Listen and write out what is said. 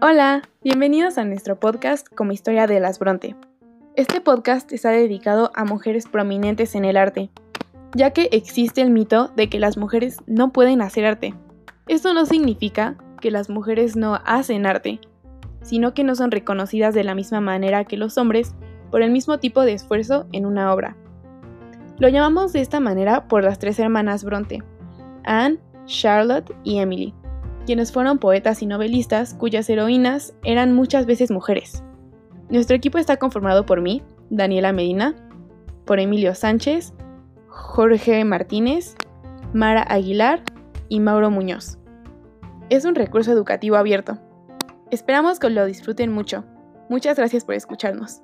Hola, bienvenidos a nuestro podcast como Historia de las Bronte. Este podcast está dedicado a mujeres prominentes en el arte, ya que existe el mito de que las mujeres no pueden hacer arte. Esto no significa que las mujeres no hacen arte, sino que no son reconocidas de la misma manera que los hombres por el mismo tipo de esfuerzo en una obra. Lo llamamos de esta manera por las tres hermanas Bronte, Anne, Charlotte y Emily quienes fueron poetas y novelistas cuyas heroínas eran muchas veces mujeres. Nuestro equipo está conformado por mí, Daniela Medina, por Emilio Sánchez, Jorge Martínez, Mara Aguilar y Mauro Muñoz. Es un recurso educativo abierto. Esperamos que lo disfruten mucho. Muchas gracias por escucharnos.